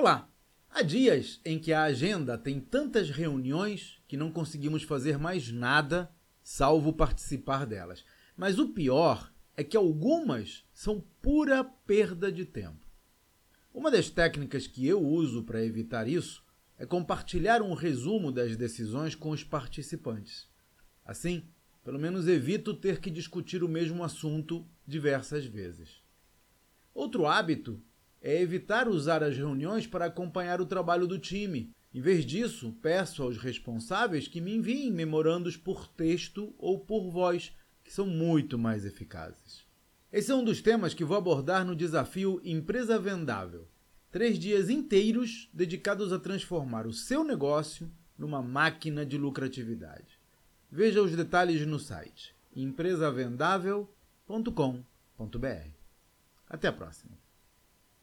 Olá! Há dias em que a agenda tem tantas reuniões que não conseguimos fazer mais nada salvo participar delas. Mas o pior é que algumas são pura perda de tempo. Uma das técnicas que eu uso para evitar isso é compartilhar um resumo das decisões com os participantes. Assim, pelo menos evito ter que discutir o mesmo assunto diversas vezes. Outro hábito é evitar usar as reuniões para acompanhar o trabalho do time. Em vez disso, peço aos responsáveis que me enviem memorandos por texto ou por voz, que são muito mais eficazes. Esse é um dos temas que vou abordar no desafio Empresa Vendável. Três dias inteiros dedicados a transformar o seu negócio numa máquina de lucratividade. Veja os detalhes no site empresavendável.com.br. Até a próxima.